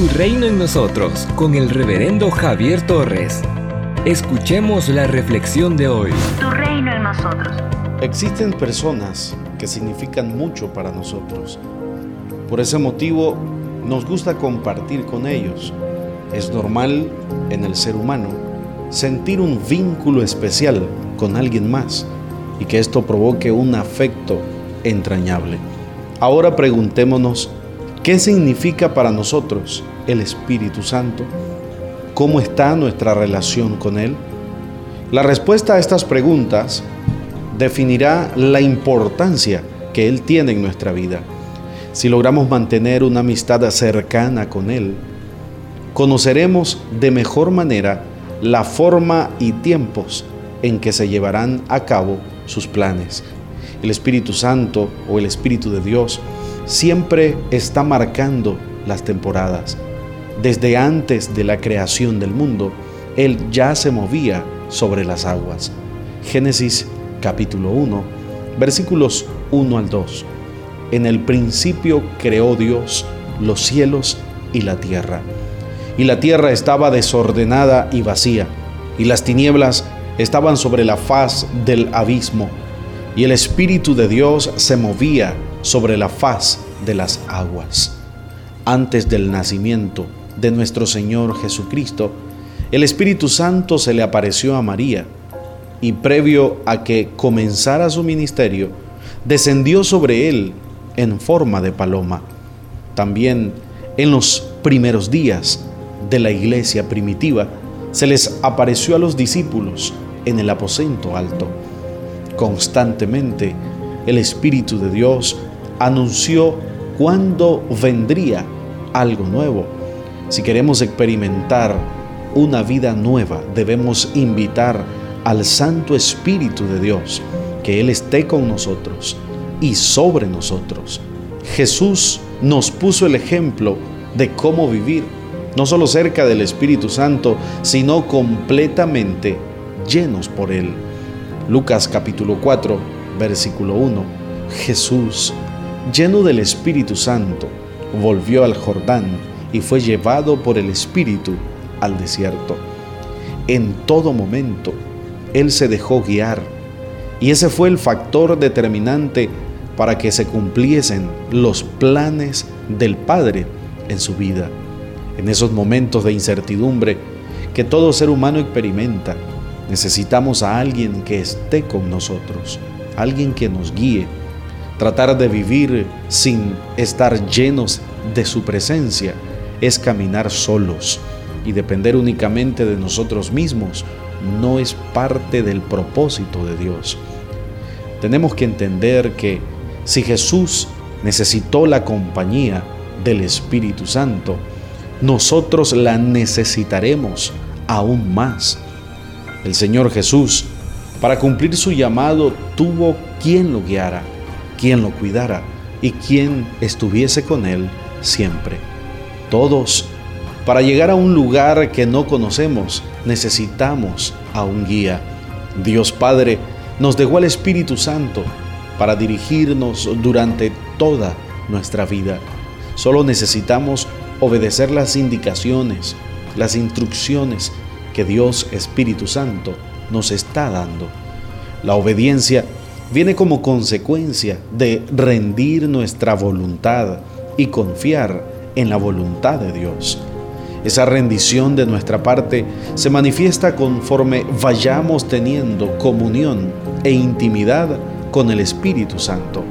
Tu reino en nosotros con el reverendo Javier Torres. Escuchemos la reflexión de hoy. Tu reino en nosotros. Existen personas que significan mucho para nosotros. Por ese motivo nos gusta compartir con ellos. Es normal en el ser humano sentir un vínculo especial con alguien más y que esto provoque un afecto entrañable. Ahora preguntémonos, ¿qué significa para nosotros el Espíritu Santo? ¿Cómo está nuestra relación con Él? La respuesta a estas preguntas definirá la importancia que Él tiene en nuestra vida. Si logramos mantener una amistad cercana con Él, conoceremos de mejor manera la forma y tiempos en que se llevarán a cabo sus planes. El Espíritu Santo o el Espíritu de Dios siempre está marcando las temporadas. Desde antes de la creación del mundo, Él ya se movía sobre las aguas. Génesis capítulo 1, versículos 1 al 2. En el principio creó Dios los cielos y la tierra. Y la tierra estaba desordenada y vacía, y las tinieblas estaban sobre la faz del abismo, y el Espíritu de Dios se movía sobre la faz de las aguas. Antes del nacimiento de nuestro Señor Jesucristo, el Espíritu Santo se le apareció a María, y previo a que comenzara su ministerio, descendió sobre él en forma de paloma. También en los primeros días de la iglesia primitiva, se les apareció a los discípulos en el aposento alto. Constantemente el Espíritu de Dios anunció cuándo vendría algo nuevo. Si queremos experimentar una vida nueva, debemos invitar al Santo Espíritu de Dios, que Él esté con nosotros y sobre nosotros. Jesús nos puso el ejemplo de cómo vivir, no solo cerca del Espíritu Santo, sino completamente llenos por Él. Lucas capítulo 4, versículo 1. Jesús, lleno del Espíritu Santo, volvió al Jordán y fue llevado por el Espíritu al desierto. En todo momento, Él se dejó guiar y ese fue el factor determinante para que se cumpliesen los planes del Padre en su vida. En esos momentos de incertidumbre que todo ser humano experimenta, Necesitamos a alguien que esté con nosotros, alguien que nos guíe. Tratar de vivir sin estar llenos de su presencia es caminar solos y depender únicamente de nosotros mismos no es parte del propósito de Dios. Tenemos que entender que si Jesús necesitó la compañía del Espíritu Santo, nosotros la necesitaremos aún más el Señor Jesús, para cumplir su llamado, tuvo quien lo guiara, quien lo cuidara y quien estuviese con él siempre. Todos, para llegar a un lugar que no conocemos, necesitamos a un guía. Dios Padre nos dejó al Espíritu Santo para dirigirnos durante toda nuestra vida. Solo necesitamos obedecer las indicaciones, las instrucciones que Dios Espíritu Santo nos está dando. La obediencia viene como consecuencia de rendir nuestra voluntad y confiar en la voluntad de Dios. Esa rendición de nuestra parte se manifiesta conforme vayamos teniendo comunión e intimidad con el Espíritu Santo.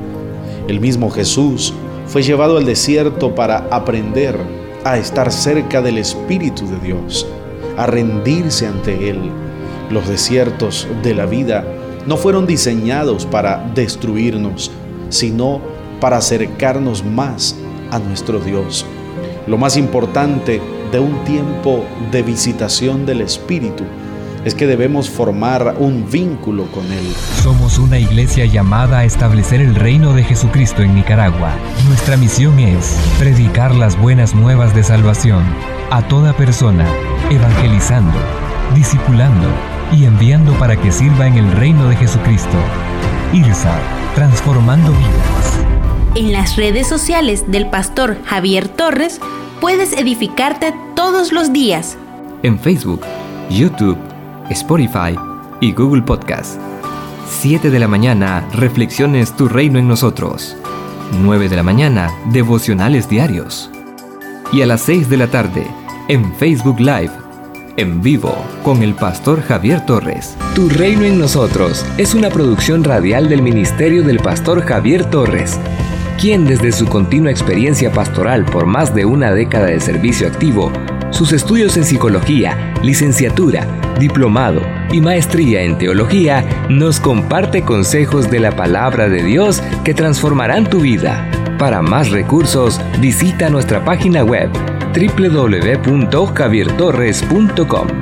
El mismo Jesús fue llevado al desierto para aprender a estar cerca del Espíritu de Dios a rendirse ante Él. Los desiertos de la vida no fueron diseñados para destruirnos, sino para acercarnos más a nuestro Dios. Lo más importante de un tiempo de visitación del Espíritu es que debemos formar un vínculo con Él. Somos una iglesia llamada a establecer el reino de Jesucristo en Nicaragua. Nuestra misión es predicar las buenas nuevas de salvación a toda persona, evangelizando, discipulando y enviando para que sirva en el reino de Jesucristo. IRSA, transformando vidas. En las redes sociales del pastor Javier Torres, puedes edificarte todos los días. En Facebook, YouTube, Spotify y Google Podcast. 7 de la mañana, Reflexiones Tu Reino en Nosotros. 9 de la mañana, Devocionales Diarios. Y a las 6 de la tarde, en Facebook Live, en vivo, con el pastor Javier Torres. Tu Reino en Nosotros es una producción radial del Ministerio del Pastor Javier Torres quien desde su continua experiencia pastoral por más de una década de servicio activo, sus estudios en psicología, licenciatura, diplomado y maestría en teología, nos comparte consejos de la palabra de Dios que transformarán tu vida. Para más recursos, visita nuestra página web www.javiertorres.com.